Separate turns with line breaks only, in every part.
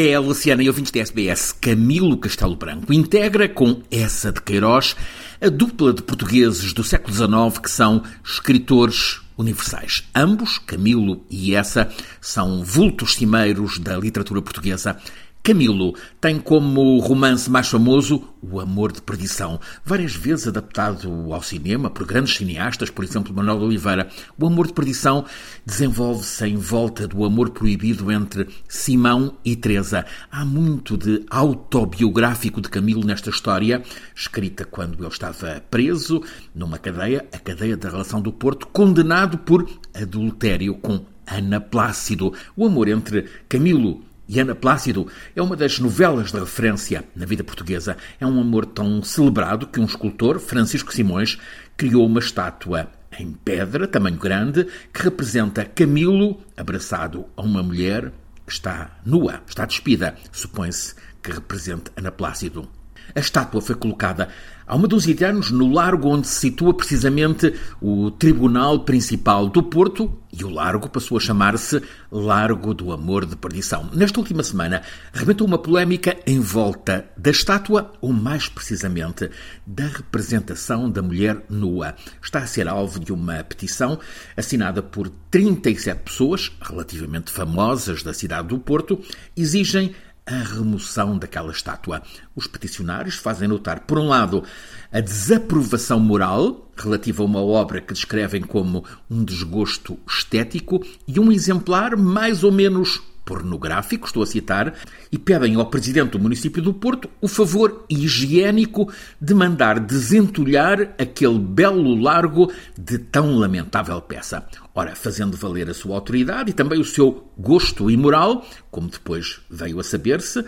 É a Luciana e ouvintes da SBS Camilo Castelo Branco. Integra com essa de Queiroz a dupla de portugueses do século XIX que são escritores universais. Ambos, Camilo e essa, são vultos cimeiros da literatura portuguesa Camilo tem como romance mais famoso O Amor de Perdição, várias vezes adaptado ao cinema por grandes cineastas, por exemplo, Manuel Oliveira. O Amor de Perdição desenvolve-se em volta do amor proibido entre Simão e Teresa. Há muito de autobiográfico de Camilo nesta história, escrita quando ele estava preso numa cadeia, a cadeia da relação do Porto, condenado por adultério com Ana Plácido. O amor entre Camilo e Ana Plácido é uma das novelas de referência na vida portuguesa. É um amor tão celebrado que um escultor, Francisco Simões, criou uma estátua em pedra, tamanho grande, que representa Camilo abraçado a uma mulher que está nua, está despida. Supõe-se que representa Ana Plácido. A estátua foi colocada há uma dúzia de anos no largo onde se situa precisamente o Tribunal Principal do Porto e o largo passou a chamar-se Largo do Amor de Perdição. Nesta última semana, arrebentou uma polémica em volta da estátua, ou mais precisamente, da representação da mulher nua. Está a ser alvo de uma petição assinada por 37 pessoas, relativamente famosas da cidade do Porto, exigem a remoção daquela estátua. Os peticionários fazem notar, por um lado, a desaprovação moral relativa a uma obra que descrevem como um desgosto estético e um exemplar mais ou menos pornográfico, estou a citar, e pedem ao presidente do município do Porto o favor higiênico de mandar desentulhar aquele belo largo de tão lamentável peça. Ora, fazendo valer a sua autoridade e também o seu gosto imoral, como depois veio a saber-se,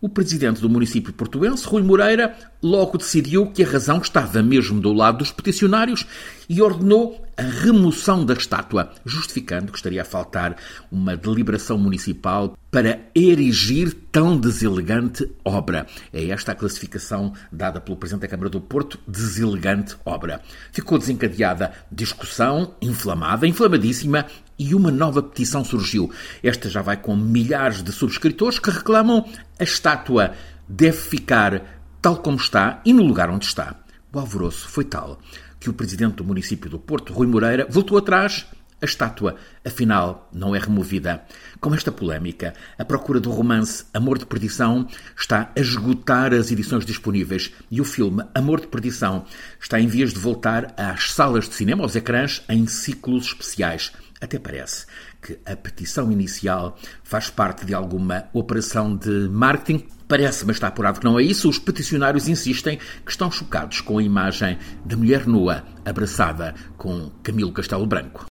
o presidente do município portuense, Rui Moreira, logo decidiu que a razão estava mesmo do lado dos peticionários e ordenou a remoção da estátua, justificando que estaria a faltar uma deliberação municipal para erigir tão deselegante obra. É esta a classificação dada pelo Presidente da Câmara do Porto, deselegante obra. Ficou desencadeada discussão inflamada, inflamadíssima, e uma nova petição surgiu. Esta já vai com milhares de subscritores que reclamam a estátua deve ficar tal como está e no lugar onde está. O alvoroço foi tal que o presidente do município do Porto, Rui Moreira, voltou atrás. A estátua, afinal, não é removida. Com esta polémica, a procura do romance Amor de Perdição está a esgotar as edições disponíveis e o filme Amor de Perdição está em vias de voltar às salas de cinema, aos ecrãs, em ciclos especiais. Até parece que a petição inicial faz parte de alguma operação de marketing. Parece, mas está apurado que não é isso. Os peticionários insistem que estão chocados com a imagem da mulher nua abraçada com Camilo Castelo Branco.